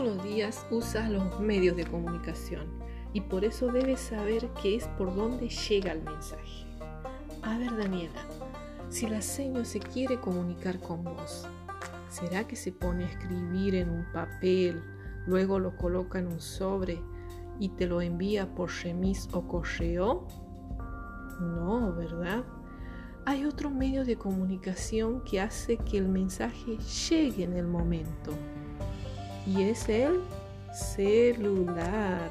días usas los medios de comunicación y por eso debes saber qué es por dónde llega el mensaje. A ver, Daniela, si la seño se quiere comunicar con vos, ¿será que se pone a escribir en un papel, luego lo coloca en un sobre y te lo envía por remis o correo? No, ¿verdad? Hay otro medio de comunicación que hace que el mensaje llegue en el momento y es el celular.